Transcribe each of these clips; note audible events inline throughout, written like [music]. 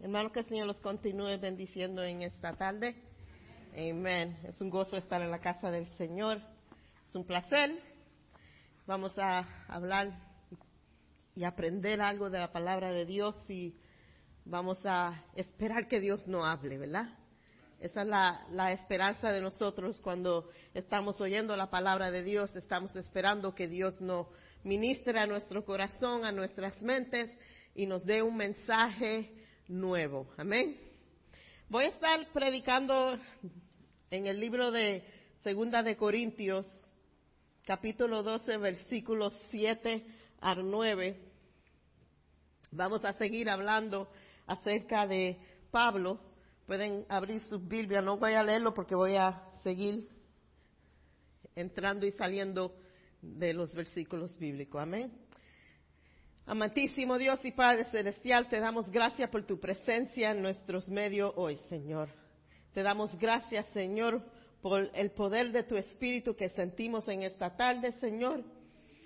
Hermano, que el Señor los continúe bendiciendo en esta tarde. Amén. Es un gozo estar en la casa del Señor. Es un placer. Vamos a hablar y aprender algo de la palabra de Dios y vamos a esperar que Dios no hable, ¿verdad? Esa es la, la, esperanza de nosotros cuando estamos oyendo la palabra de Dios. Estamos esperando que Dios nos ministre a nuestro corazón, a nuestras mentes y nos dé un mensaje nuevo. Amén. Voy a estar predicando en el libro de Segunda de Corintios, capítulo 12, versículos 7 al 9. Vamos a seguir hablando acerca de Pablo. Pueden abrir sus Biblia, no voy a leerlo porque voy a seguir entrando y saliendo de los versículos bíblicos. Amén. Amantísimo Dios y Padre Celestial, te damos gracias por tu presencia en nuestros medios hoy, Señor. Te damos gracias, Señor, por el poder de tu Espíritu que sentimos en esta tarde, Señor.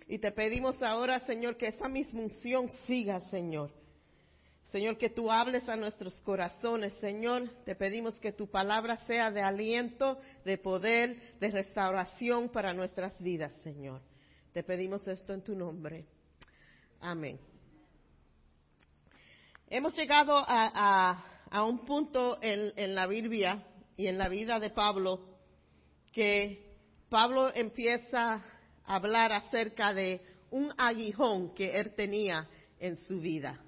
Y te pedimos ahora, Señor, que esa misma unción siga, Señor. Señor, que tú hables a nuestros corazones, Señor. Te pedimos que tu palabra sea de aliento, de poder, de restauración para nuestras vidas, Señor. Te pedimos esto en tu nombre. Amén. Hemos llegado a, un punto en, en, la Biblia y en la vida de Pablo que Pablo empieza a hablar acerca de un aguijón que él tenía en su vida.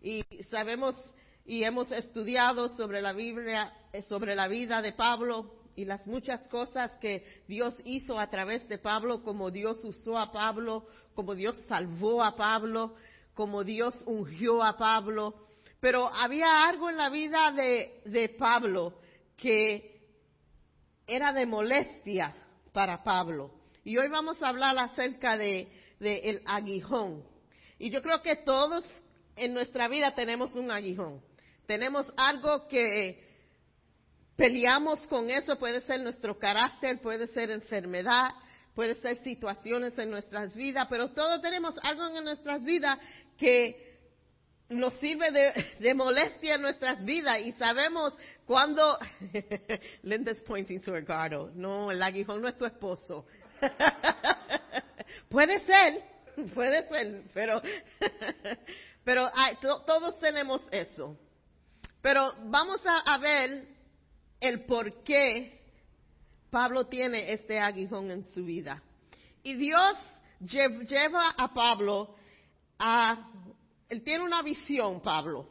Y sabemos y hemos estudiado sobre la Biblia, sobre la vida de Pablo y las muchas cosas que Dios hizo a través de Pablo, como Dios usó a Pablo, como Dios salvó a Pablo, como Dios ungió a Pablo. Pero había algo en la vida de, de Pablo que era de molestia para Pablo. Y hoy vamos a hablar acerca de, de el aguijón. Y yo creo que todos en nuestra vida tenemos un aguijón. Tenemos algo que peleamos con eso, puede ser nuestro carácter, puede ser enfermedad, puede ser situaciones en nuestras vidas, pero todos tenemos algo en nuestras vidas que nos sirve de, [laughs] molestia en nuestras vidas y sabemos cuando [laughs] Linda's pointing to Ricardo, no, el aguijón no es tu esposo. [laughs] puede ser, puede ser, pero pero to, todos tenemos eso. Pero vamos a ver el por qué Pablo tiene este aguijón en su vida. Y Dios lleva a Pablo a... Él tiene una visión, Pablo.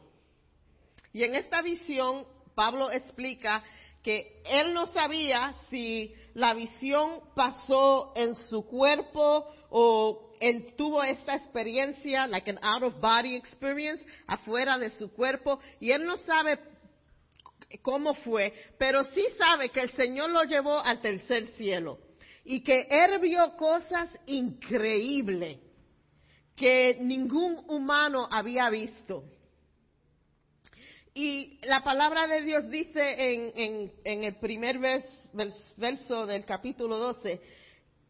Y en esta visión, Pablo explica que él no sabía si la visión pasó en su cuerpo o él tuvo esta experiencia, like an out of body experience, afuera de su cuerpo, y él no sabe cómo fue, pero sí sabe que el Señor lo llevó al tercer cielo y que él vio cosas increíbles que ningún humano había visto. Y la palabra de Dios dice en, en, en el primer vers, verso del capítulo 12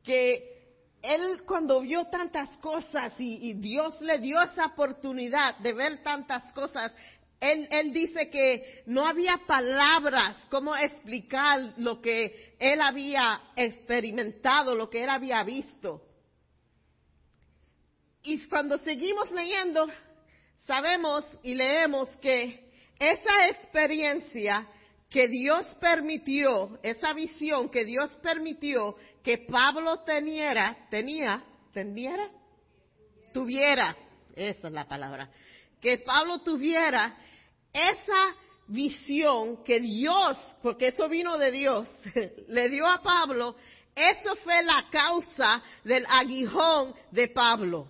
que él cuando vio tantas cosas y, y, Dios le dio esa oportunidad de ver tantas cosas, él, dice que no había palabras cómo explicar lo que él había experimentado, lo que él había visto. Y cuando seguimos leyendo, sabemos y leemos que esa experiencia que Dios permitió, esa visión que Dios permitió que Pablo teniera, tenía, tendiera, tuviera, esa es la palabra, que Pablo tuviera esa visión que Dios, porque eso vino de Dios, [laughs] le dio a Pablo, eso fue la causa del aguijón de Pablo.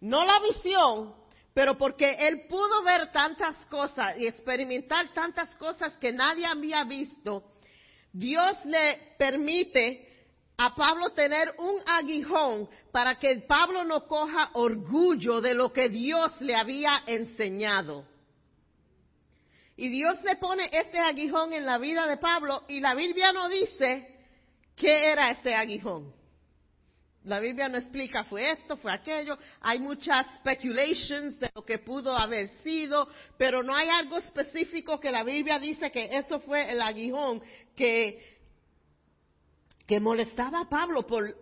No la visión, pero porque él pudo ver tantas cosas y experimentar tantas cosas que nadie había visto, Dios le permite a Pablo tener un aguijón para que Pablo no coja orgullo de lo que Dios le había enseñado. Y Dios le pone este aguijón en la vida de Pablo y la Biblia no dice qué era este aguijón. la Biblia no explica fue esto, fue aquello. Hay muchas speculations de lo que pudo haber sido, pero no hay algo específico que la Biblia dice que eso fue el aguijón que, que molestaba a Pablo por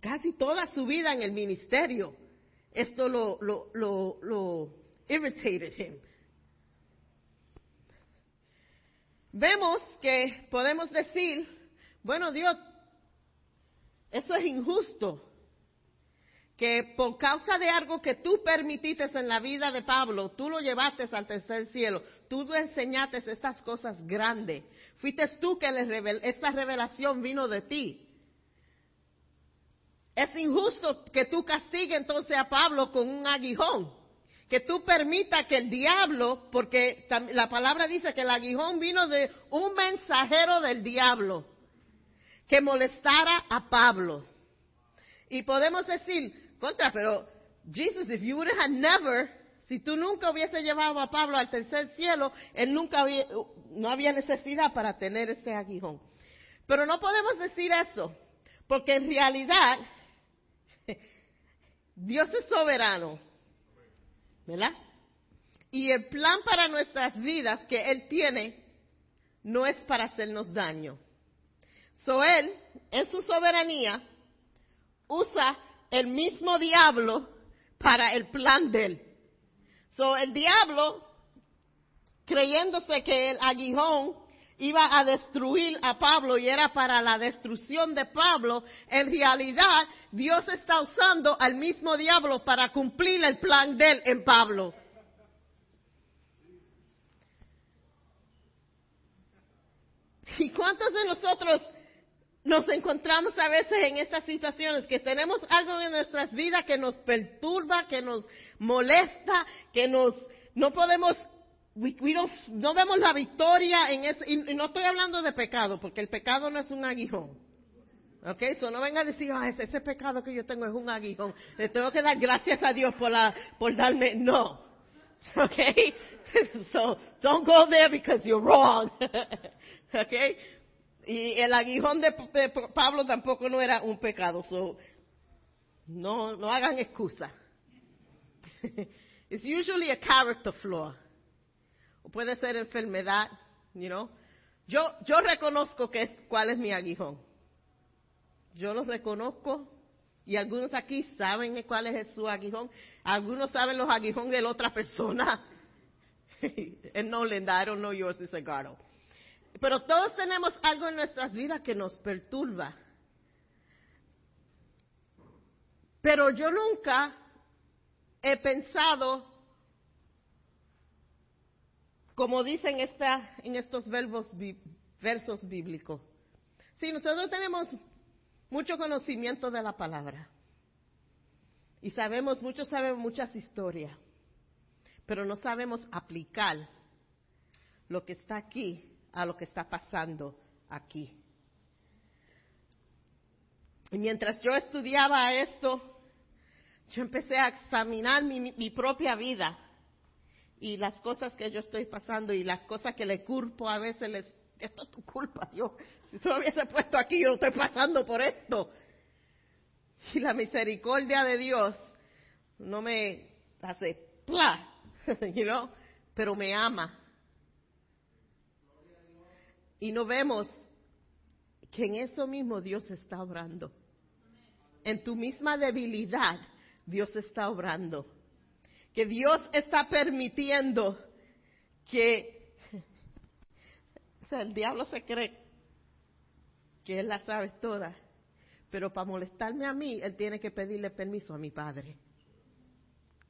casi toda su vida en el ministerio. Esto lo, lo, lo, lo irritated him. Vemos que podemos decir, bueno Dios, eso es injusto. Que por causa de algo que tú permitiste en la vida de Pablo, tú lo llevaste al tercer cielo, tú le enseñaste estas cosas grandes. Fuiste tú que le esta revelación vino de ti. Es injusto que tú castigues entonces a Pablo con un aguijón. Que tú permitas que el diablo, porque la palabra dice que el aguijón vino de un mensajero del diablo que molestara a Pablo. Y podemos decir, contra, pero Jesus, if you would have never, si tú nunca hubiese llevado a Pablo al tercer cielo, él nunca había, no había necesidad para tener ese aguijón. Pero no podemos decir eso, porque en realidad [laughs] Dios es soberano, ¿verdad? Y el plan para nuestras vidas que Él tiene no es para hacernos daño. So él, en su soberanía, usa el mismo diablo para el plan de él. So el diablo, creyéndose que el aguijón iba a destruir a Pablo y era para la destrucción de Pablo, en realidad Dios está usando al mismo diablo para cumplir el plan de él en Pablo. ¿Y cuántos de nosotros nos encontramos a veces en estas situaciones que tenemos algo en nuestras vidas que nos perturba, que nos molesta, que nos no podemos no vemos la victoria en ese, y, no estoy hablando de pecado, porque el pecado no es un aguijón. ¿Ok? So no venga a decir, ah, ese, ese, pecado que yo tengo es un aguijón. Le tengo que dar gracias a Dios por, la, por darme. No. [laughs] ¿Ok? [laughs] So don't go there because you're wrong. [laughs] ¿Ok? Y el aguijón de, Pablo tampoco no era un pecado. So, no, no hagan excusa. It's usually a character flaw. Puede ser enfermedad, you know. Yo, yo reconozco es, cuál es mi aguijón. Yo lo reconozco y algunos aquí saben cuál es su aguijón. Algunos saben los aguijones de la otra persona. [laughs] no, I don't know yours is pero todos tenemos algo en nuestras vidas que nos perturba. Pero yo nunca he pensado, como dicen esta, en estos verbos, versos bíblicos. Sí, nosotros tenemos mucho conocimiento de la palabra. Y sabemos, muchos saben muchas historias. Pero no sabemos aplicar lo que está aquí a lo que está pasando aquí. Y mientras yo estudiaba esto, yo empecé a examinar mi, propia vida y las cosas que yo estoy pasando y las cosas que le culpo a veces les, esto es tu culpa, Dios. Si tú lo hubiese puesto aquí, yo no estoy pasando por esto. Y la misericordia de Dios no me hace, ¡pla! [laughs] you know, pero me ama y no vemos que en eso mismo Dios está obrando. En tu misma debilidad, Dios está obrando. Que Dios está permitiendo que o sea, el diablo se cree que él la sabe toda, pero para molestarme a mí, él tiene que pedirle permiso a mi padre.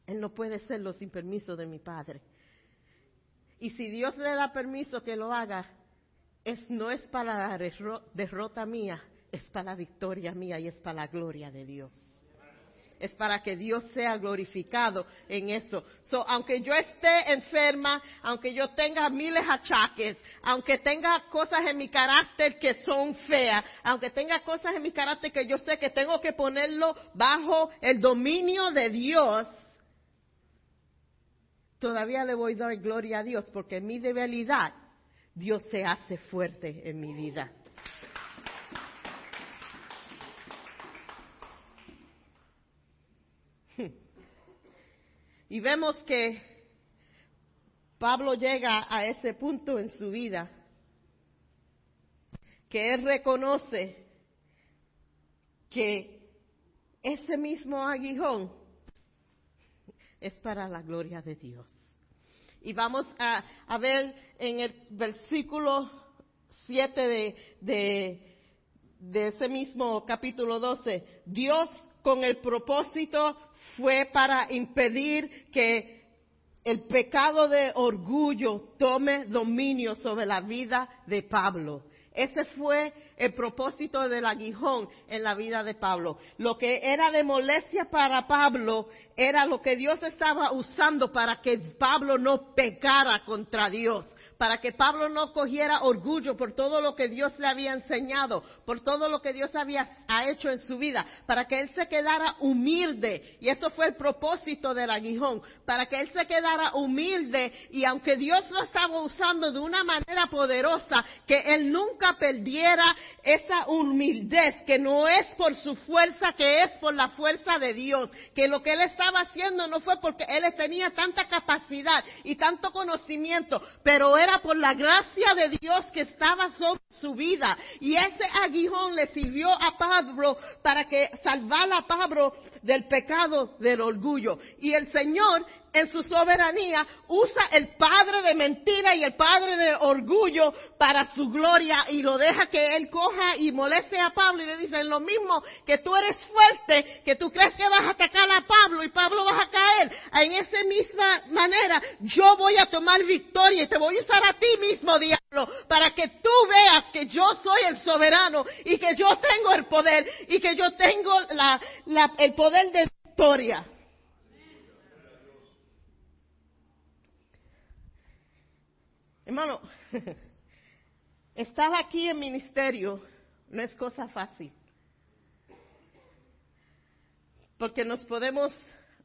Él no puede hacerlo sin permiso de mi padre. Y si Dios le da permiso que lo haga, es, no es para la derrota mía, es para la victoria mía y es para la gloria de Dios. Es para que Dios sea glorificado en eso. So, aunque yo esté enferma, aunque yo tenga miles de achaques, aunque tenga cosas en mi carácter que son feas, aunque tenga cosas en mi carácter que yo sé que tengo que ponerlo bajo el dominio de Dios, todavía le voy a dar gloria a Dios porque mi debilidad Dios se hace fuerte en mi vida. Y vemos que Pablo llega a ese punto en su vida que él reconoce que ese mismo aguijón es para la gloria de Dios. Y vamos a, ver en el versículo 7 de, de, ese mismo capítulo 12, Dios con el propósito fue para impedir que el pecado de orgullo tome dominio sobre la vida de Pablo. Ese fue el propósito del aguijón en la vida de Pablo. Lo que era de molestia para Pablo era lo que Dios estaba usando para que Pablo no pecara contra Dios para que Pablo no cogiera orgullo por todo lo que Dios le había enseñado, por todo lo que Dios había hecho en su vida, para que él se quedara humilde. Y eso fue el propósito del aguijón, para que él se quedara humilde y aunque Dios lo estaba usando de una manera poderosa, que él nunca perdiera esa humildad, que no es por su fuerza, que es por la fuerza de Dios, que lo que él estaba haciendo no fue porque él tenía tanta capacidad y tanto conocimiento, pero era por la gracia de Dios que estaba sobre su vida. Y ese aguijón le sirvió a Pablo para que salvara a Pablo del pecado del orgullo. Y el Señor en su soberanía usa el padre de mentira y el padre de orgullo para su gloria y lo deja que él coja y moleste a Pablo y le dice lo mismo que tú eres fuerte, que tú crees que vas a atacar a Pablo y Pablo vas a caer. En esa misma manera yo voy a tomar victoria y te voy a usar a ti mismo, diablo, para que tú veas que yo soy el soberano y que yo tengo el poder y que yo tengo el poder de victoria. Hermano, [laughs] estar aquí en ministerio no es cosa fácil. Porque nos podemos,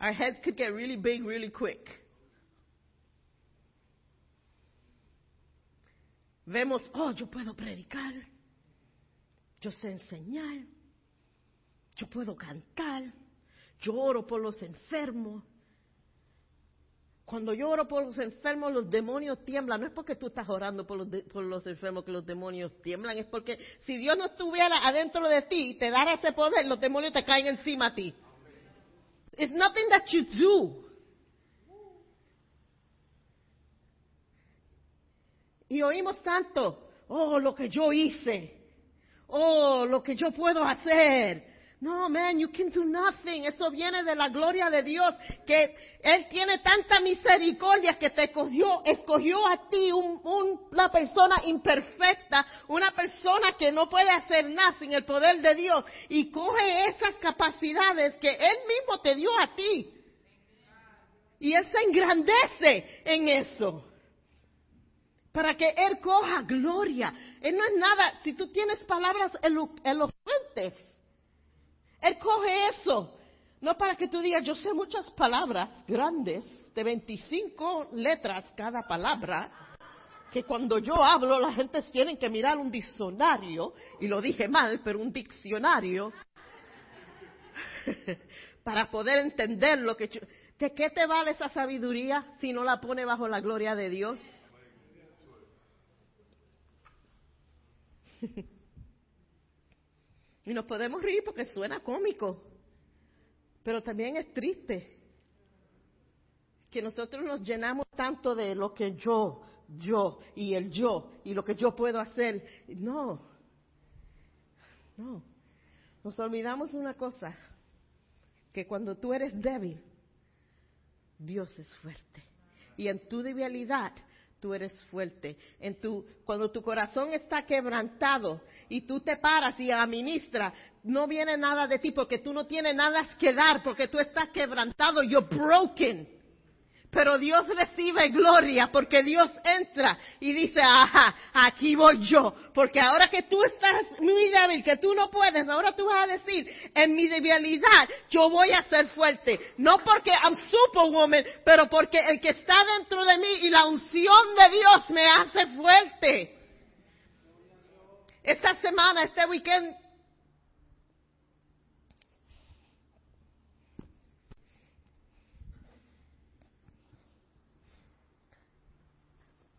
our heads could get really big really quick. Vemos, oh, yo puedo predicar, yo sé enseñar, yo puedo cantar, yo oro por los enfermos, cuando yo oro por los enfermos, los demonios tiemblan. No es porque tú estás orando por los, enfermos que los demonios tiemblan, es porque si Dios no estuviera adentro de ti y te dara ese poder, los demonios te caen encima a ti. It's nothing that you do. Y oímos tanto, oh, lo que yo hice, oh, lo que yo puedo hacer, no, man, you can do nothing. Eso viene de la gloria de Dios, que Él tiene tanta misericordia que te escogió, escogió a ti una persona imperfecta, una persona que no puede hacer nada sin el poder de Dios, y coge esas capacidades que Él mismo te dio a ti. Y Él se engrandece en eso. Para que Él coja gloria. Él no es nada, si tú tienes palabras elocuentes, él coge eso. No para que tú digas, yo sé muchas palabras grandes, de 25 letras cada palabra, que cuando yo hablo la gente tiene que mirar un diccionario, y lo dije mal, pero un diccionario, [laughs] para poder entender lo que... ¿De qué te vale esa sabiduría si no la pone bajo la gloria de Dios? [laughs] Y nos podemos reír porque suena cómico, pero también es triste que nosotros nos llenamos tanto de lo que yo, yo y el yo y lo que yo puedo hacer. No, no. Nos olvidamos una cosa, que cuando tú eres débil, Dios es fuerte. Y en tu debilidad, tú eres fuerte. En tu, cuando tu corazón está quebrantado y tú te paras y administras, no viene nada de ti porque tú no tienes nada que dar, porque tú estás quebrantado, you're broken. Pero Dios recibe gloria porque Dios entra y dice, ajá, aquí voy yo. Porque ahora que tú estás muy débil, que tú no puedes, ahora tú vas a decir, en mi debilidad yo voy a ser fuerte. No porque I'm superwoman, pero porque el que está dentro de mí y la unción de Dios me hace fuerte. Esta semana, este weekend,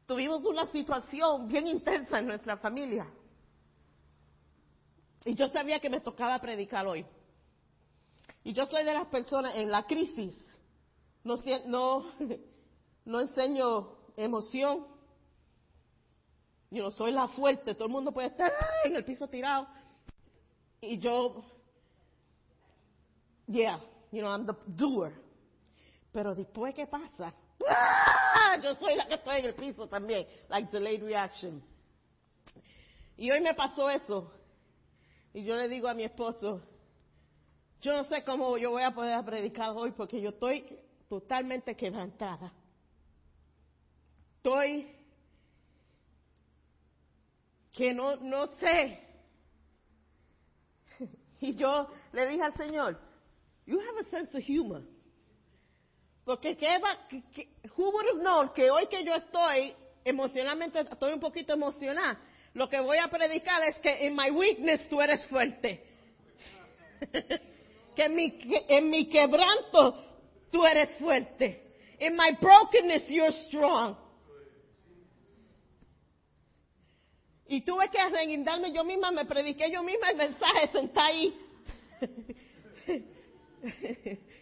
tuvimos una situación bien intensa en nuestra familia. Y yo sabía que me tocaba predicar hoy. Y yo soy de las personas en la crisis. No, no, [laughs] no enseño emoción. Yo no soy la fuerte. Todo el mundo puede estar en el piso tirado. Y yo, yeah, you know, I'm the doer. Pero después, ¿qué pasa? ¡Ah! Yo soy la que estoy en el piso también. Like delayed reaction. Y hoy me pasó eso. Y yo le digo a mi esposo, yo no sé cómo yo voy a poder predicar hoy porque yo estoy totalmente quebrantada. Estoy que no, no sé. [laughs] Y yo le dije al Señor, you have a sense of humor. Porque ¿qué va, who would have que hoy que yo estoy emocionalmente, estoy un poquito emocionada, lo que voy a predicar es que en my weakness tú eres fuerte. [laughs] que en mi, en mi quebranto tú eres fuerte. In my brokenness you're strong. Y tuve que arreguindarme yo misma, me prediqué yo misma el mensaje, senté ahí. [laughs]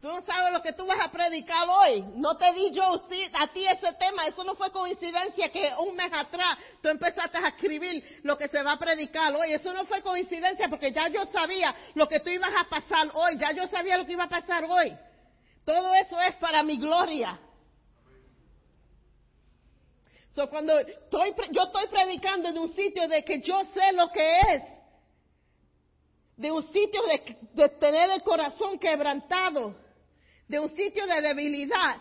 Tú no sabes lo que tú vas a predicar hoy. No te di yo a ti ese tema. Eso no fue coincidencia que un mes atrás tú empezaste a escribir lo que se va a predicar hoy. Eso no fue coincidencia porque ya yo sabía lo que tú ibas a pasar hoy. Ya yo sabía lo que iba a pasar hoy. Todo eso es para mi gloria. So, cuando yo estoy predicando de un sitio de que yo sé lo que es, de un sitio de tener el corazón quebrantado, de un sitio de debilidad,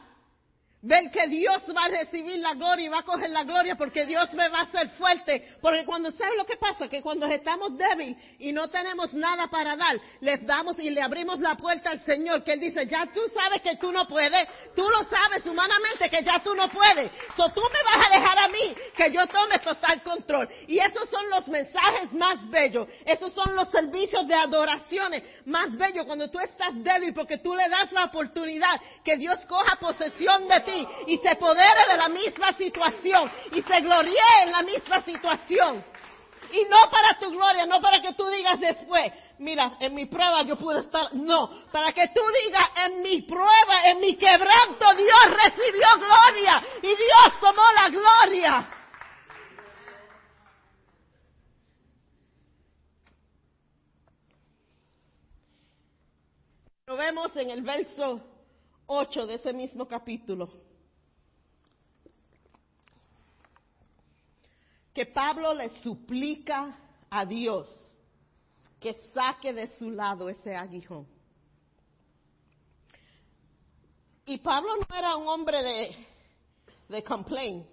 Ver que Dios va a recibir la gloria y va a coger la gloria porque Dios me va a hacer fuerte. Porque cuando, ¿sabes lo que pasa? Que cuando estamos débiles y no tenemos nada para dar, les damos y le abrimos la puerta al Señor, que Él dice, ya tú sabes que tú no puedes, tú lo sabes humanamente que ya tú no puedes. So tú me vas a dejar a mí que yo tome total control. Y esos son los mensajes más bellos. Esos son los servicios de adoraciones más bellos cuando tú estás débil porque tú le das la oportunidad que Dios coja posesión de ti y se podere de la misma situación y se gloríe en la misma situación. Y no para tu gloria, no para que tú digas después, mira, en mi prueba yo pude estar, no, para que tú digas, en mi prueba, en mi quebranto, Dios recibió gloria y Dios tomó la gloria. Lo vemos en el verso 8 de ese mismo capítulo. Que Pablo le suplica a Dios que saque de su lado ese aguijón. Y Pablo no era un hombre de, de complain.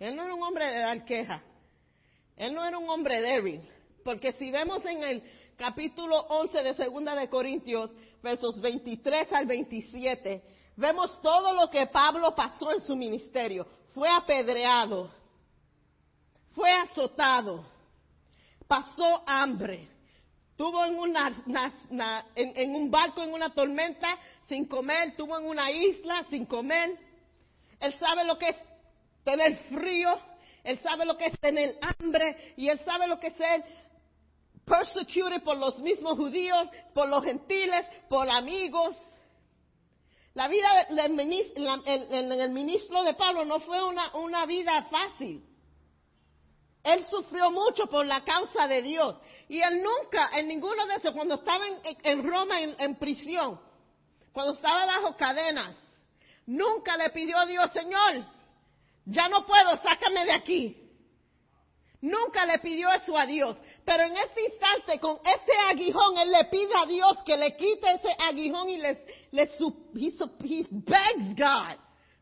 Él no era un hombre de dar queja. Él no era un hombre débil. Porque si vemos en el capítulo 11 de Segunda de Corintios, versos 23 al 27, vemos todo lo que Pablo pasó en su ministerio. Fue apedreado, fue azotado, pasó hambre, tuvo en, en, un barco en una tormenta sin comer, tuvo en una isla sin comer. Él sabe lo que es tener frío, él sabe lo que es tener hambre y él sabe lo que es persecuted por los mismos judíos, por los gentiles, por amigos. La vida en el ministro de Pablo no fue una, una vida fácil. Él sufrió mucho por la causa de Dios. Y él nunca, en ninguno de esos, cuando estaba en, Roma en, prisión, cuando estaba bajo cadenas, nunca le pidió a Dios, Señor, ya no puedo, sácame de aquí. Nunca le pidió eso a Dios. Pero en este instante, con ese aguijón, él le pide a Dios que le quite ese aguijón y les, les he, he begs God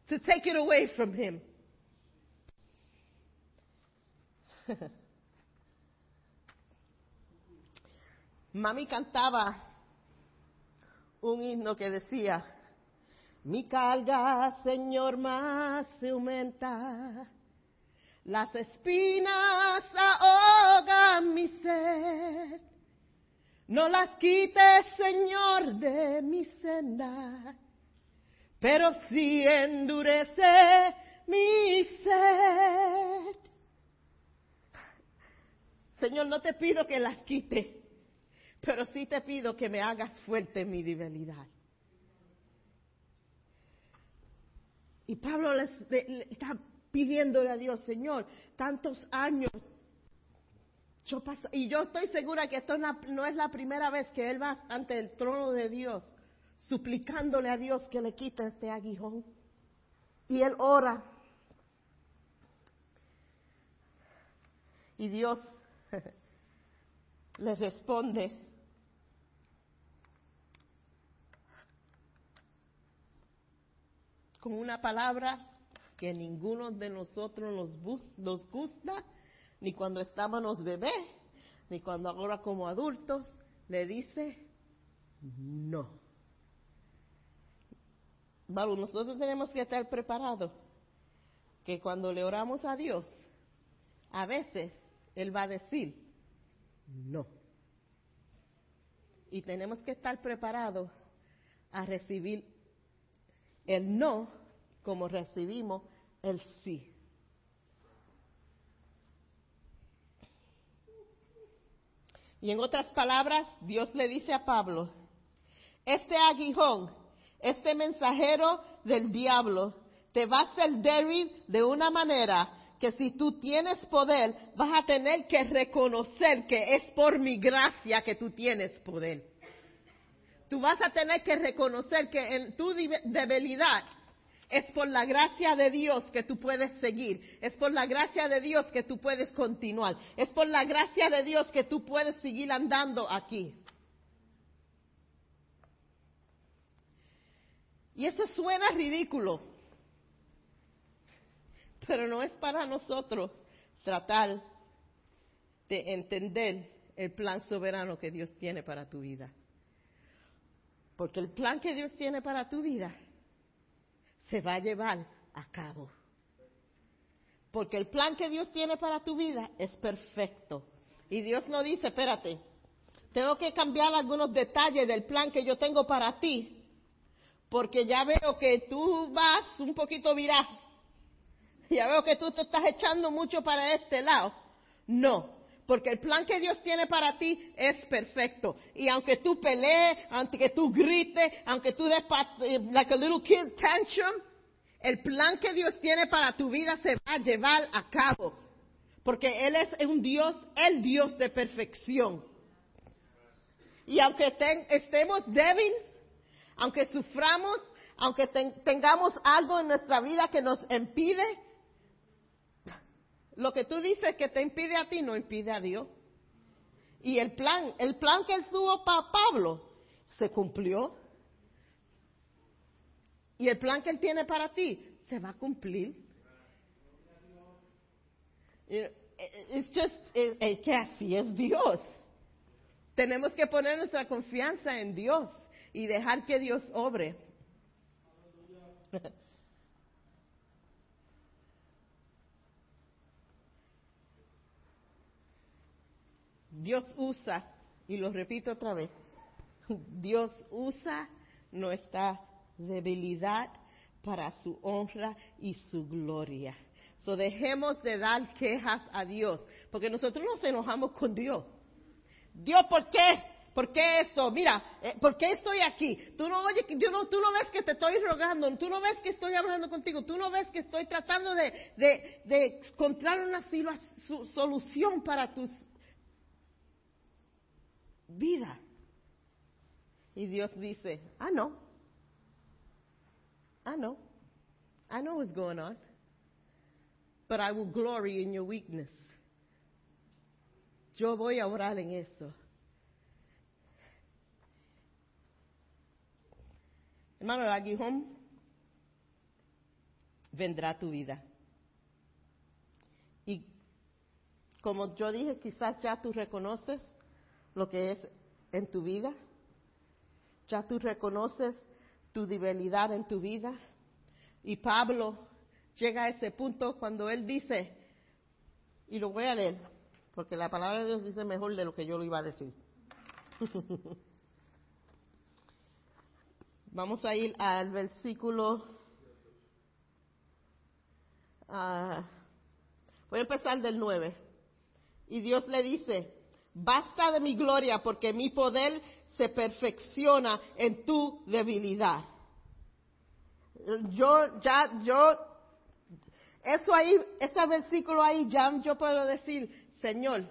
to take it away from him. [laughs] Mami cantaba un himno que decía, mi carga, Señor, más se aumenta las espinas ahogan mi sed. No las quites, Señor, de mi senda. Pero si endurece mi sed. Señor, no te pido que las quite, pero sí te pido que me hagas fuerte mi debilidad. Y Pablo les, está pidiéndole a Dios, Señor, tantos años. Yo y yo estoy segura que esto no es la primera vez que él va ante el trono de Dios, suplicándole a Dios que le quite este aguijón. Y él ora. Y Dios [laughs] le responde, con una palabra que ninguno de nosotros nos, gusta, ni cuando estábamos bebés, ni cuando ahora como adultos, le dice no. Bueno, nosotros tenemos que estar preparados que cuando le oramos a Dios, a veces Él va a decir no. Y tenemos que estar preparados a recibir el no como recibimos el sí. Y en otras palabras, Dios le dice a Pablo, este aguijón, este mensajero del diablo, te va a hacer débil de una manera que si tú tienes poder, vas a tener que reconocer que es por mi gracia que tú tienes poder. Tú vas a tener que reconocer que en tu debilidad es por la gracia de Dios que tú puedes seguir. Es por la gracia de Dios que tú puedes continuar. Es por la gracia de Dios que tú puedes seguir andando aquí. Y eso suena ridículo. Pero no es para nosotros tratar de entender el plan soberano que Dios tiene para tu vida. Porque el plan que Dios tiene para tu vida se va a llevar a cabo. Porque el plan que Dios tiene para tu vida es perfecto. Y Dios no dice, espérate, tengo que cambiar algunos detalles del plan que yo tengo para ti, porque ya veo que tú vas un poquito viral. Ya veo que tú te estás echando mucho para este lado. No, porque el plan que Dios tiene para ti es perfecto. Y aunque tú pelees, aunque tú grites, aunque tú des eh, like a little kid tantrum, el plan que Dios tiene para tu vida se va a llevar a cabo. Porque Él es un Dios, el Dios de perfección. Y aunque estemos débiles, aunque suframos, aunque tengamos algo en nuestra vida que nos impide, lo que tú dices que te impide a ti no impide a Dios. Y el plan, el plan que él tuvo para Pablo se cumplió. Y el plan que él tiene para ti se va a cumplir. Es just, es que así es Dios. Tenemos que poner nuestra confianza en Dios y dejar que Dios obre. [laughs] Dios usa, y lo repito otra vez, Dios usa nuestra debilidad para su honra y su gloria. So dejemos de dar quejas a Dios, porque nosotros nos enojamos con Dios. Dios, ¿por qué? ¿Por qué esto? Mira, eh, ¿por qué estoy aquí? Tú no, oye, no, tú no ves que te estoy rogando, tú no ves que estoy hablando contigo, tú no ves que estoy tratando de, de encontrar una solución para tus vida. Y Dios dice, I know. I know. I know what's going on. But I will glory in your weakness. Yo voy a orar en eso. Hermano, el aguijón vendrá tu vida. Y como yo dije, quizás ya tú reconoces lo que es en tu vida? ¿Ya tú reconoces tu debilidad en tu vida? Y Pablo llega a ese punto cuando él dice, y lo voy a leer, porque la palabra de Dios dice mejor de lo que yo lo iba a decir. [laughs] Vamos a ir al versículo Ah, voy a empezar del 9. Y Dios le dice, basta de mi gloria porque mi poder se perfecciona en tu debilidad. Yo, ya, yo, eso ahí, ese versículo ahí, ya yo puedo decir, Señor,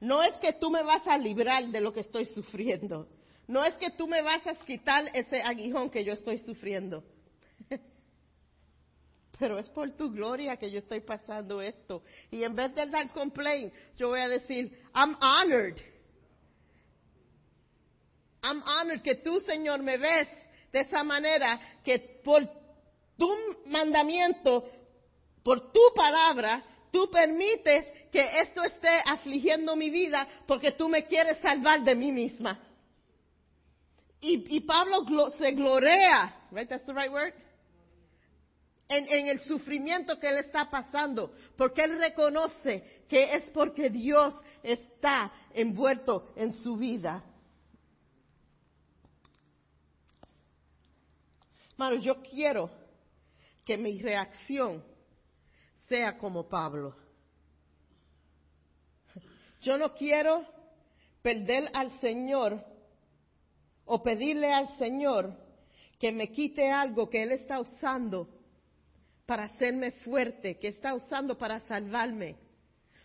no es que tú me vas a librar de lo que estoy sufriendo. No es que tú me vas a quitar ese aguijón que yo estoy sufriendo. Pero es por tu gloria que yo estoy pasando esto. Y en vez de dar complaint, yo voy a decir, I'm honored. I'm honored que tú, Señor, me ves de esa manera que por tu mandamiento, por tu palabra, tú permites que esto esté afligiendo mi vida porque tú me quieres salvar de mí misma. Y, Pablo se glorea, right? That's the right word? En, el sufrimiento que él está pasando, porque él reconoce que es porque Dios está envuelto en su vida. Hermano, yo quiero que mi reacción sea como Pablo. Yo no quiero perder al Señor o pedirle al Señor que me quite algo que Él está usando para hacerme fuerte, que está usando para salvarme.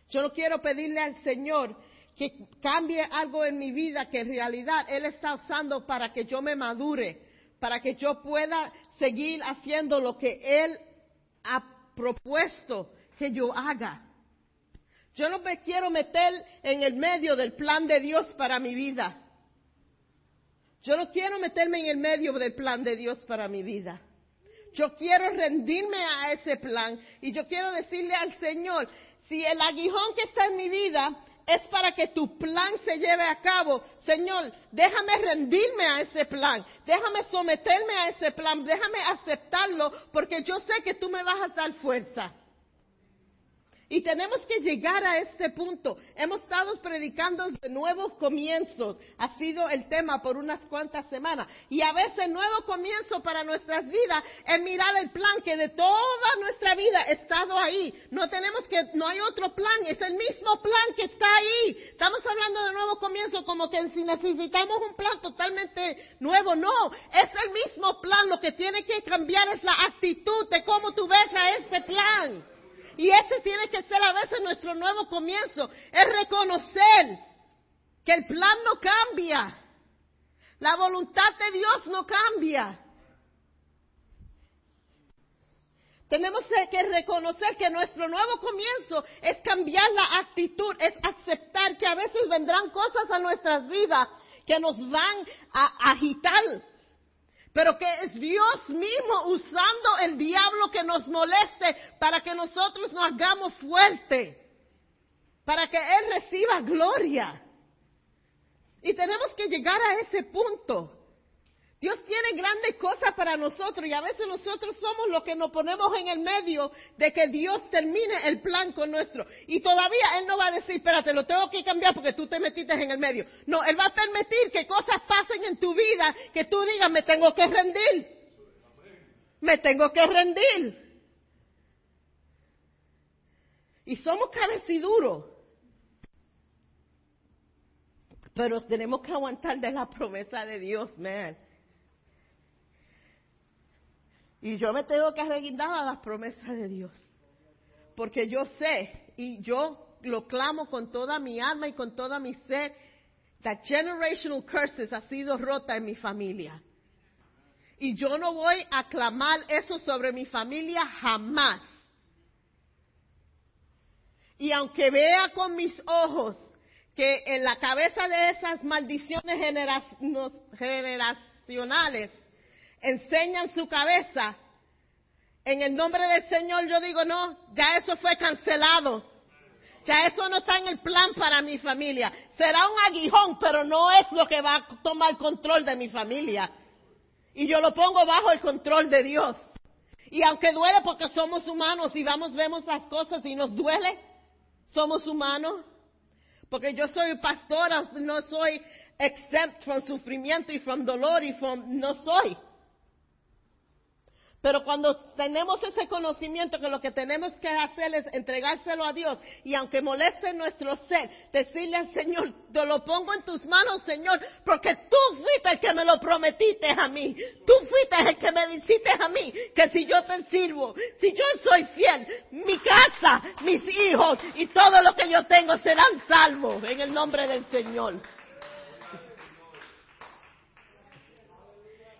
Yo no quiero pedirle al Señor que cambie algo en mi vida que en realidad Él está usando para que yo me madure, para que yo pueda seguir haciendo lo que Él ha propuesto que yo haga. Yo no me quiero meter en el medio del plan de Dios para mi vida. Yo no quiero meterme en el medio del plan de Dios para mi vida. Yo quiero rendirme a ese plan y yo quiero decirle al Señor, si el aguijón que está en mi vida es para que tu plan se lleve a cabo, Señor, déjame rendirme a ese plan, déjame someterme a ese plan, déjame aceptarlo porque yo sé que tú me vas a dar fuerza. Y tenemos que llegar a este punto. Hemos estado predicando de nuevos comienzos. Ha sido el tema por unas cuantas semanas. Y a veces nuevo comienzo para nuestras vidas es mirar el plan que de toda nuestra vida ha estado ahí. No tenemos que, no hay otro plan, es el mismo plan que está ahí. Estamos hablando de nuevo comienzo como que si necesitamos un plan totalmente nuevo. No, es el mismo plan. Lo que tiene que cambiar es la actitud de cómo tú ves a este plan. Y ese tiene que ser a veces nuestro nuevo comienzo, es reconocer que el plan no cambia, la voluntad de Dios no cambia. Tenemos que reconocer que nuestro nuevo comienzo es cambiar la actitud, es aceptar que a veces vendrán cosas a nuestras vidas que nos van a agitar, pero que es Dios mismo usando el diablo que nos moleste para que nosotros nos hagamos fuerte, para que Él reciba gloria. Y tenemos que llegar a ese punto. Dios tiene grandes cosas para nosotros y a veces nosotros somos los que nos ponemos en el medio de que Dios termine el plan con nuestro. Y todavía Él no va a decir, espérate, lo tengo que cambiar porque tú te metiste en el medio. No, Él va a permitir que cosas pasen en tu vida que tú digas, me tengo que rendir. Me tengo que rendir. Y somos cabeciduros. Pero tenemos que aguantar de la promesa de Dios, man. Y yo me tengo que arreguindar a las promesas de Dios. Porque yo sé y yo lo clamo con toda mi alma y con toda mi ser, that generational curses ha sido rota en mi familia. Y yo no voy a clamar eso sobre mi familia jamás. Y aunque vea con mis ojos que en la cabeza de esas maldiciones generacionales enseñan su cabeza, en el nombre del Señor yo digo, no, ya eso fue cancelado. Ya eso no está en el plan para mi familia. Será un aguijón, pero no es lo que va a tomar control de mi familia. Y yo lo pongo bajo el control de Dios. Y aunque duele porque somos humanos y vamos, vemos las cosas y nos duele, somos humanos. Porque yo soy pastora, no soy exempt from sufrimiento y from dolor y from, no soy. Pero cuando tenemos ese conocimiento que lo que tenemos que hacer es entregárselo a Dios y aunque moleste nuestro ser, decirle al Señor, te lo pongo en tus manos, Señor, porque tú fuiste el que me lo prometiste a mí. Tú fuiste el que me dijiste a mí que si yo te sirvo, si yo soy fiel, mi casa, mis hijos y todo lo que yo tengo serán salvos en el nombre del Señor.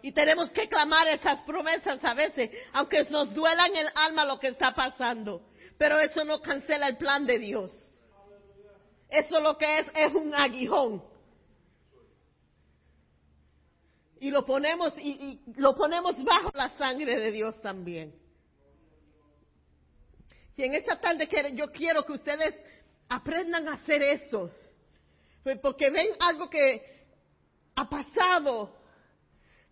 Y tenemos que clamar esas promesas a veces, aunque nos duela en el alma lo que está pasando. Pero eso no cancela el plan de Dios. Eso lo que es es un aguijón. Y lo ponemos y, lo ponemos bajo la sangre de Dios también. Y en esta tarde yo quiero que ustedes aprendan a hacer eso. Porque ven algo que ha pasado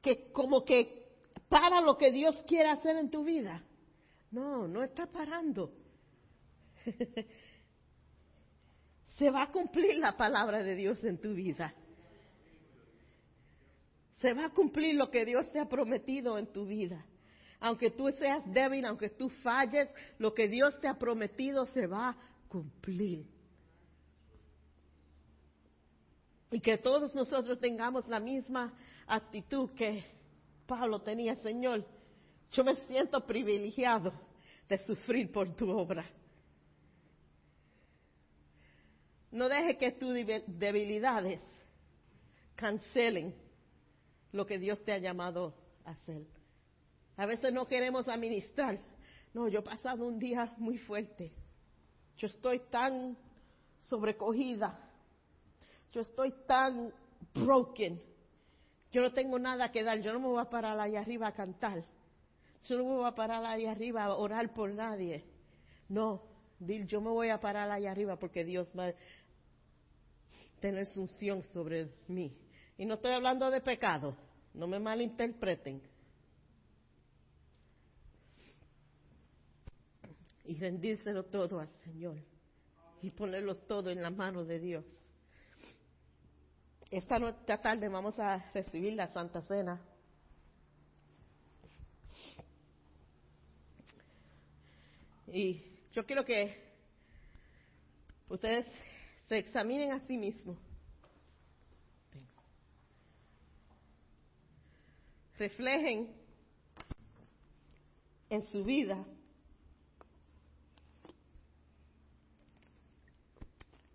que como que para lo que Dios quiere hacer en tu vida. No, no está parando. [laughs] Se va a cumplir la palabra de Dios en tu vida. Se va a cumplir lo que Dios te ha prometido en tu vida. Aunque tú seas débil, aunque tú falles, lo que Dios te ha prometido se va a cumplir. Y que todos nosotros tengamos la misma actitud que Pablo tenía, Señor, yo me siento privilegiado de sufrir por tu obra. No deje que tus debilidades cancelen lo que Dios te ha llamado a hacer. A veces no queremos administrar. No, yo he pasado un día muy fuerte. Yo estoy tan sobrecogida. Yo estoy tan broken. Yo no tengo nada que dar, yo no me voy a parar ahí arriba a cantar. Yo no me voy a parar ahí arriba a orar por nadie. No, yo me voy a parar ahí arriba porque Dios va a tener su unción sobre mí. Y no estoy hablando de pecado, no me malinterpreten. Y rendírselo todo al Señor y ponerlo todo en la mano de Dios. Esta, tarde vamos a recibir la Santa Cena. Y yo quiero que ustedes se examinen a sí mismos. Reflejen en su vida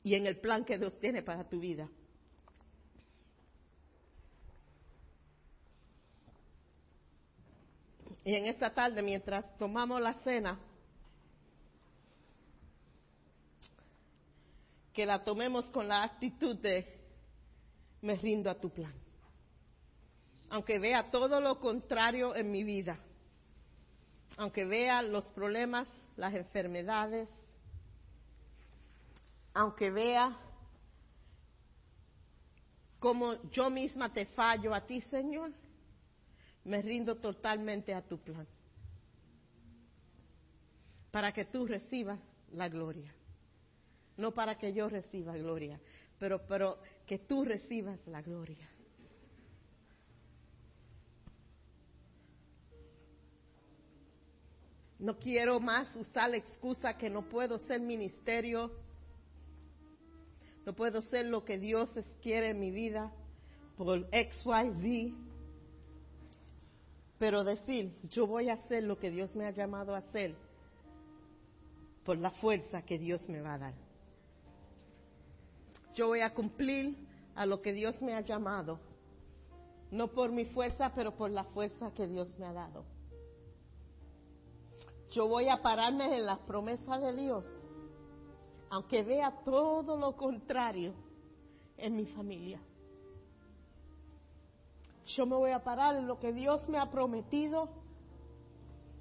y en el plan que Dios tiene para tu vida. Y en esta tarde, mientras tomamos la cena, que la tomemos con la actitud de me rindo a tu plan. Aunque vea todo lo contrario en mi vida, aunque vea los problemas, las enfermedades, aunque vea cómo yo misma te fallo a ti, Señor, me rindo totalmente a tu plan. Para que tú recibas la gloria. No para que yo reciba gloria, pero, pero que tú recibas la gloria. No quiero más usar la excusa que no puedo ser ministerio, no puedo ser lo que Dios quiere en mi vida por X, Y, Z pero decir, yo voy a hacer lo que Dios me ha llamado a hacer por la fuerza que Dios me va a dar. Yo voy a cumplir a lo que Dios me ha llamado, no por mi fuerza, pero por la fuerza que Dios me ha dado. Yo voy a pararme en las promesas de Dios, aunque vea todo lo contrario en mi familia yo me voy a parar en lo que Dios me ha prometido,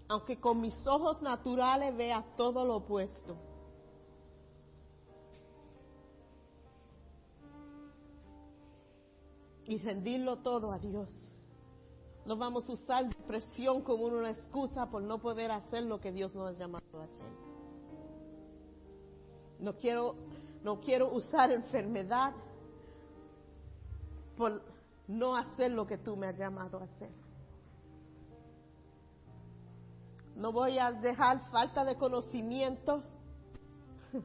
aunque con mis ojos naturales vea todo lo opuesto. Y rendirlo todo a Dios. No vamos a usar depresión como una excusa por no poder hacer lo que Dios nos ha llamado a hacer. No quiero, no quiero usar enfermedad por no hacer lo que tú me has llamado a hacer. No voy a dejar falta de conocimiento [laughs]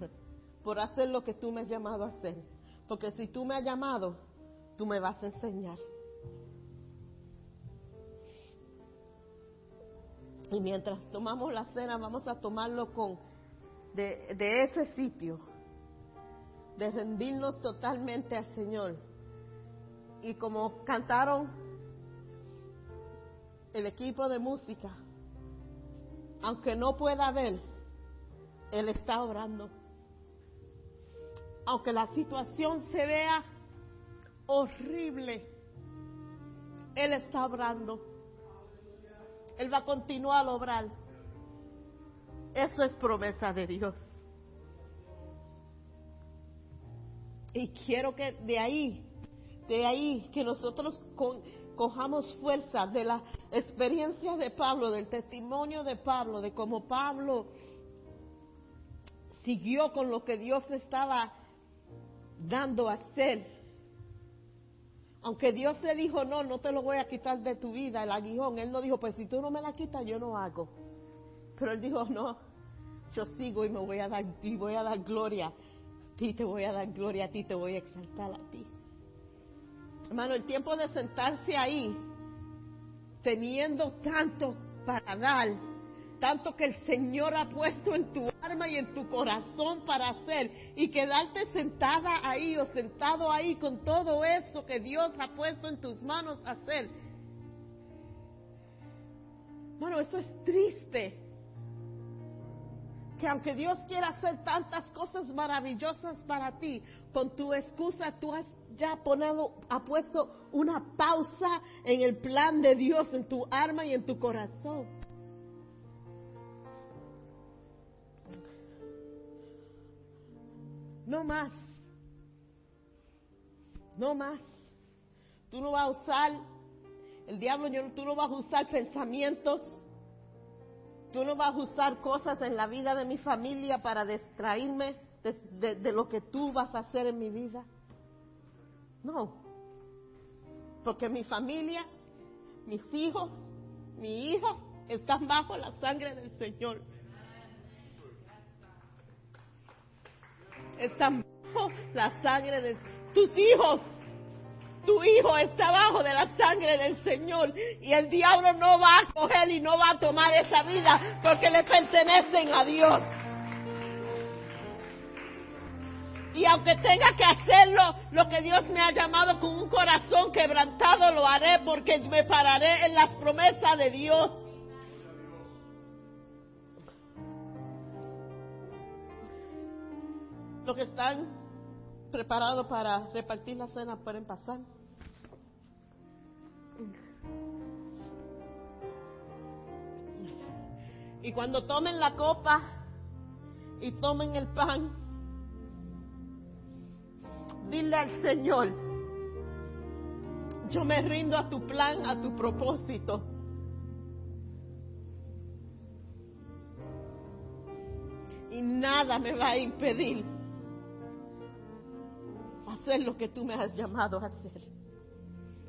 por hacer lo que tú me has llamado a hacer. Porque si tú me has llamado, tú me vas a enseñar. Y mientras tomamos la cena, vamos a tomarlo con de, de ese sitio, de rendirnos totalmente al Señor. Y como cantaron el equipo de música, aunque no pueda ver, Él está orando. Aunque la situación se vea horrible, Él está obrando. Él va a continuar a obrar. Eso es promesa de Dios. Y quiero que de ahí, de ahí, que nosotros cojamos fuerza de la experiencia de Pablo, del testimonio de Pablo, de cómo Pablo siguió con lo que Dios estaba dando a hacer. Aunque Dios le dijo, no, no te lo voy a quitar de tu vida, el aguijón, Él no dijo, pues si tú no me la quitas, yo no hago. Pero Él dijo, no, yo sigo y me voy a dar, y voy a dar gloria. A ti te voy a dar gloria, a ti te voy a exaltar a ti. Hermano, el tiempo de sentarse ahí, teniendo tanto para dar, tanto que el Señor ha puesto en tu alma y en tu corazón para hacer, y quedarte sentada ahí o sentado ahí con todo eso que Dios ha puesto en tus manos hacer. Bueno, eso es triste. Que aunque Dios quiera hacer tantas cosas maravillosas para ti, con tu excusa tú has ya ponado, ha puesto una pausa en el plan de Dios en tu alma y en tu corazón. No más. No más. Tú no vas a usar, el diablo, tú no vas a usar pensamientos, tú no vas a usar cosas en la vida de mi familia para distraerme de lo que tú vas a hacer en mi vida. No. Porque mi familia, mis hijos, mi hija están bajo la sangre del Señor. Están bajo la sangre de tus hijos. Tu hijo está bajo de la sangre del Señor y el diablo no va a coger y no va a tomar esa vida porque le pertenecen a Dios. Y aunque tenga que hacerlo, lo que Dios me ha llamado con un corazón quebrantado, lo haré porque me pararé en las promesas de Dios. Los que están preparados para repartir la cena pueden pasar. Y cuando tomen la copa y tomen el pan, dile al Señor, yo me rindo a tu plan, a tu propósito. Y nada me va a impedir hacer lo que tú me has llamado a hacer.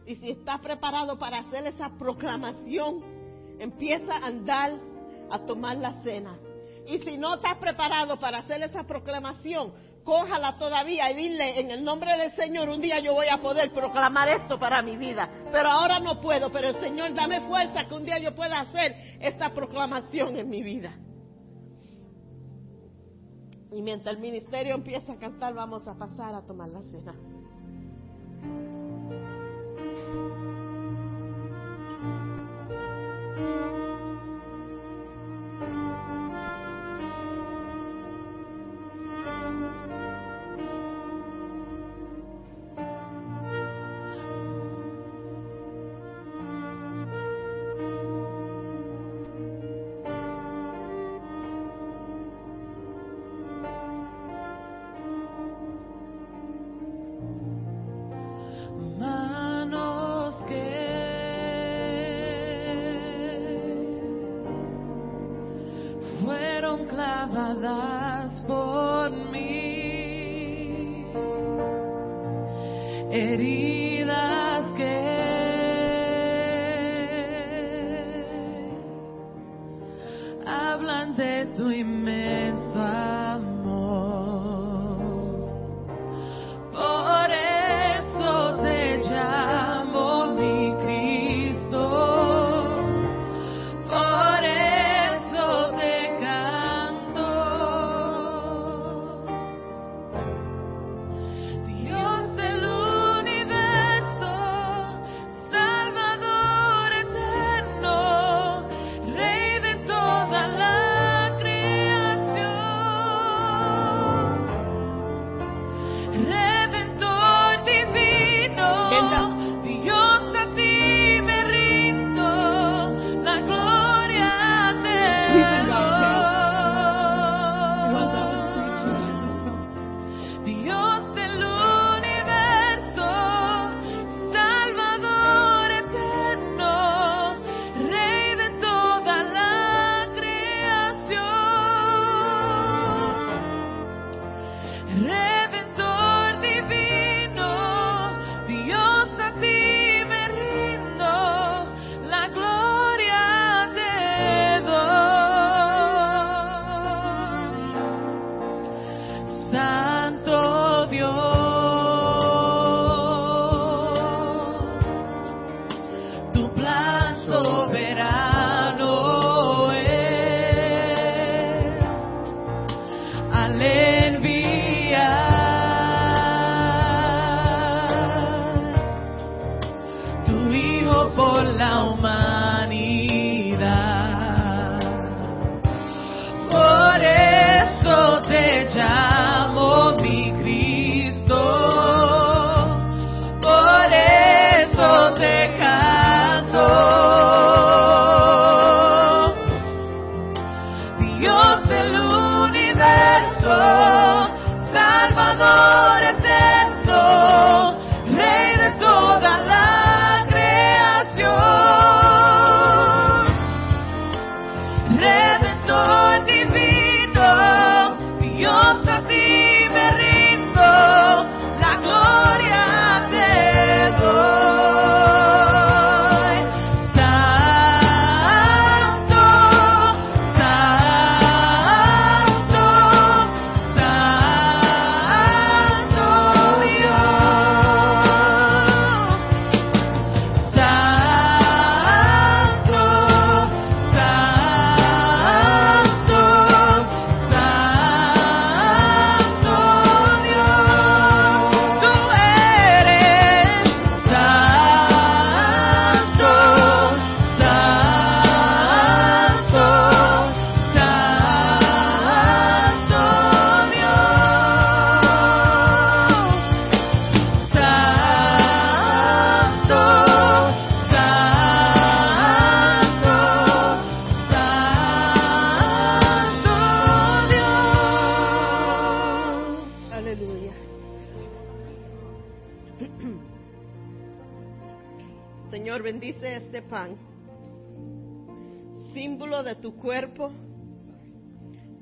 Y si estás preparado para hacer esa proclamación, empieza a andar a tomar la cena. Y si no estás preparado para hacer esa proclamación, cójala todavía y dile en el nombre del Señor, un día yo voy a poder proclamar esto para mi vida, pero ahora no puedo, pero el Señor dame fuerza que un día yo pueda hacer esta proclamación en mi vida. Y mientras el ministerio empieza a cantar, vamos a pasar a tomar la cena.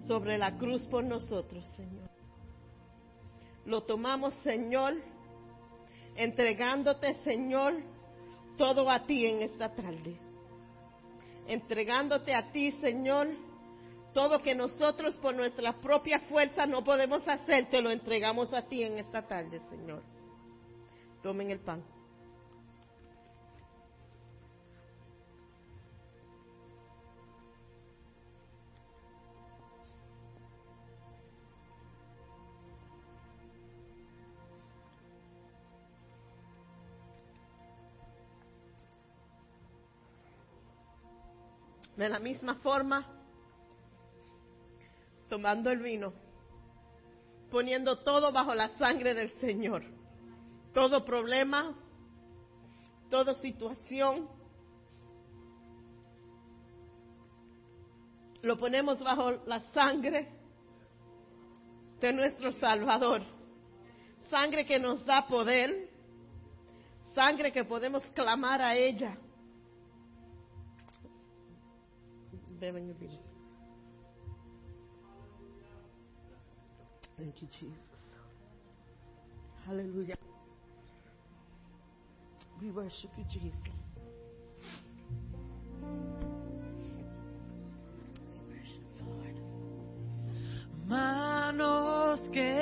Sobre la cruz por nosotros, Señor. Lo tomamos, Señor, entregándote, Señor, todo a ti en esta tarde. Entregándote a ti, Señor, todo que nosotros por nuestra propia fuerza no podemos hacer, te lo entregamos a ti en esta tarde, Señor. Tomen el pan. De la misma forma, tomando el vino, poniendo todo bajo la sangre del Señor. Todo problema, toda situación, lo ponemos bajo la sangre de nuestro Salvador. Sangre que nos da poder, sangre que podemos clamar a ella. Revenue Bill. Thank you, Jesus. Hallelujah. We worship you, Jesus. manos que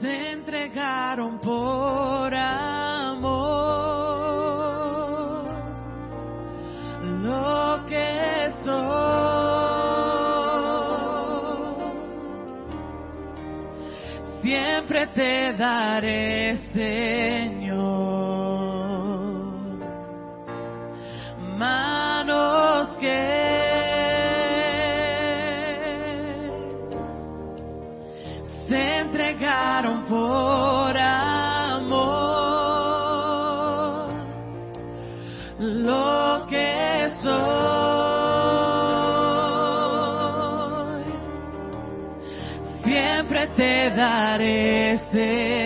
se entregaron por te daré, Señor. Te daré, Señor.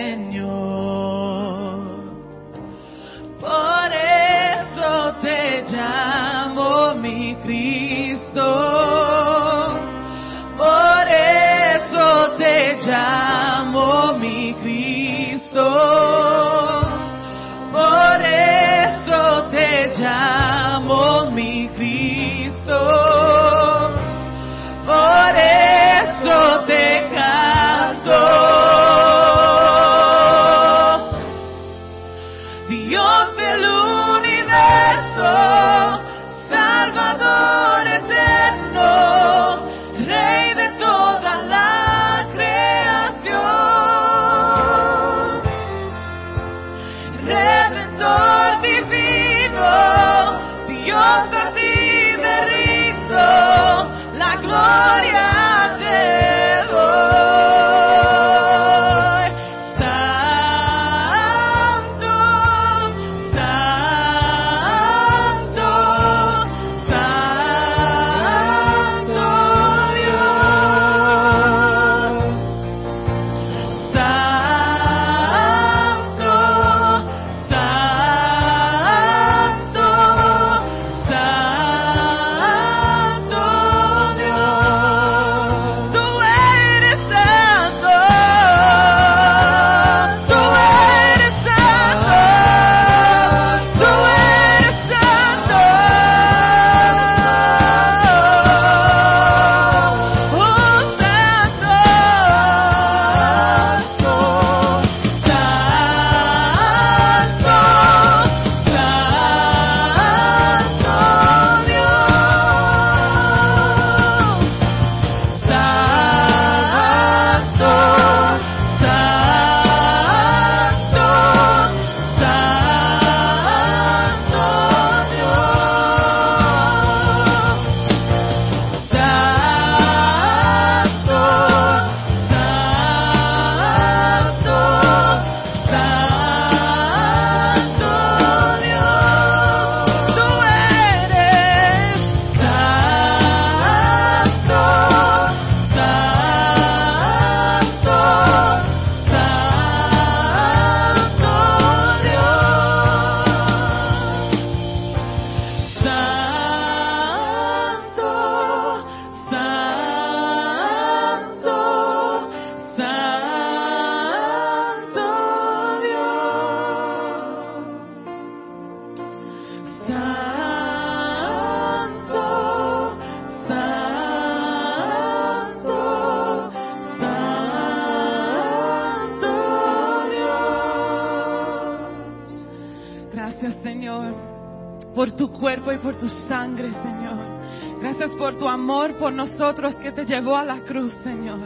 Y por tu sangre, Señor. Gracias por tu amor por nosotros que te llevó a la cruz, Señor.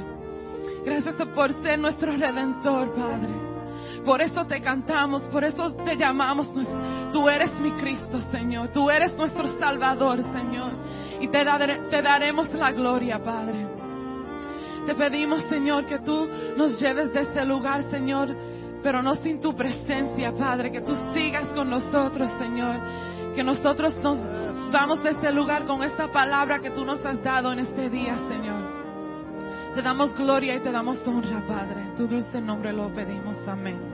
Gracias por ser nuestro redentor, Padre. Por eso te cantamos, por eso te llamamos. Tú eres mi Cristo, Señor. Tú eres nuestro Salvador, Señor. Y te, te daremos la gloria, Padre. Te pedimos, Señor, que tú nos lleves de este lugar, Señor, pero no sin tu presencia, Padre. Que tú sigas con nosotros, Señor que nosotros nos vamos de este lugar con esta palabra que tú nos has dado en este día, Señor. Te damos gloria y te damos honra, Padre. Tu dulce nombre lo pedimos. Amén.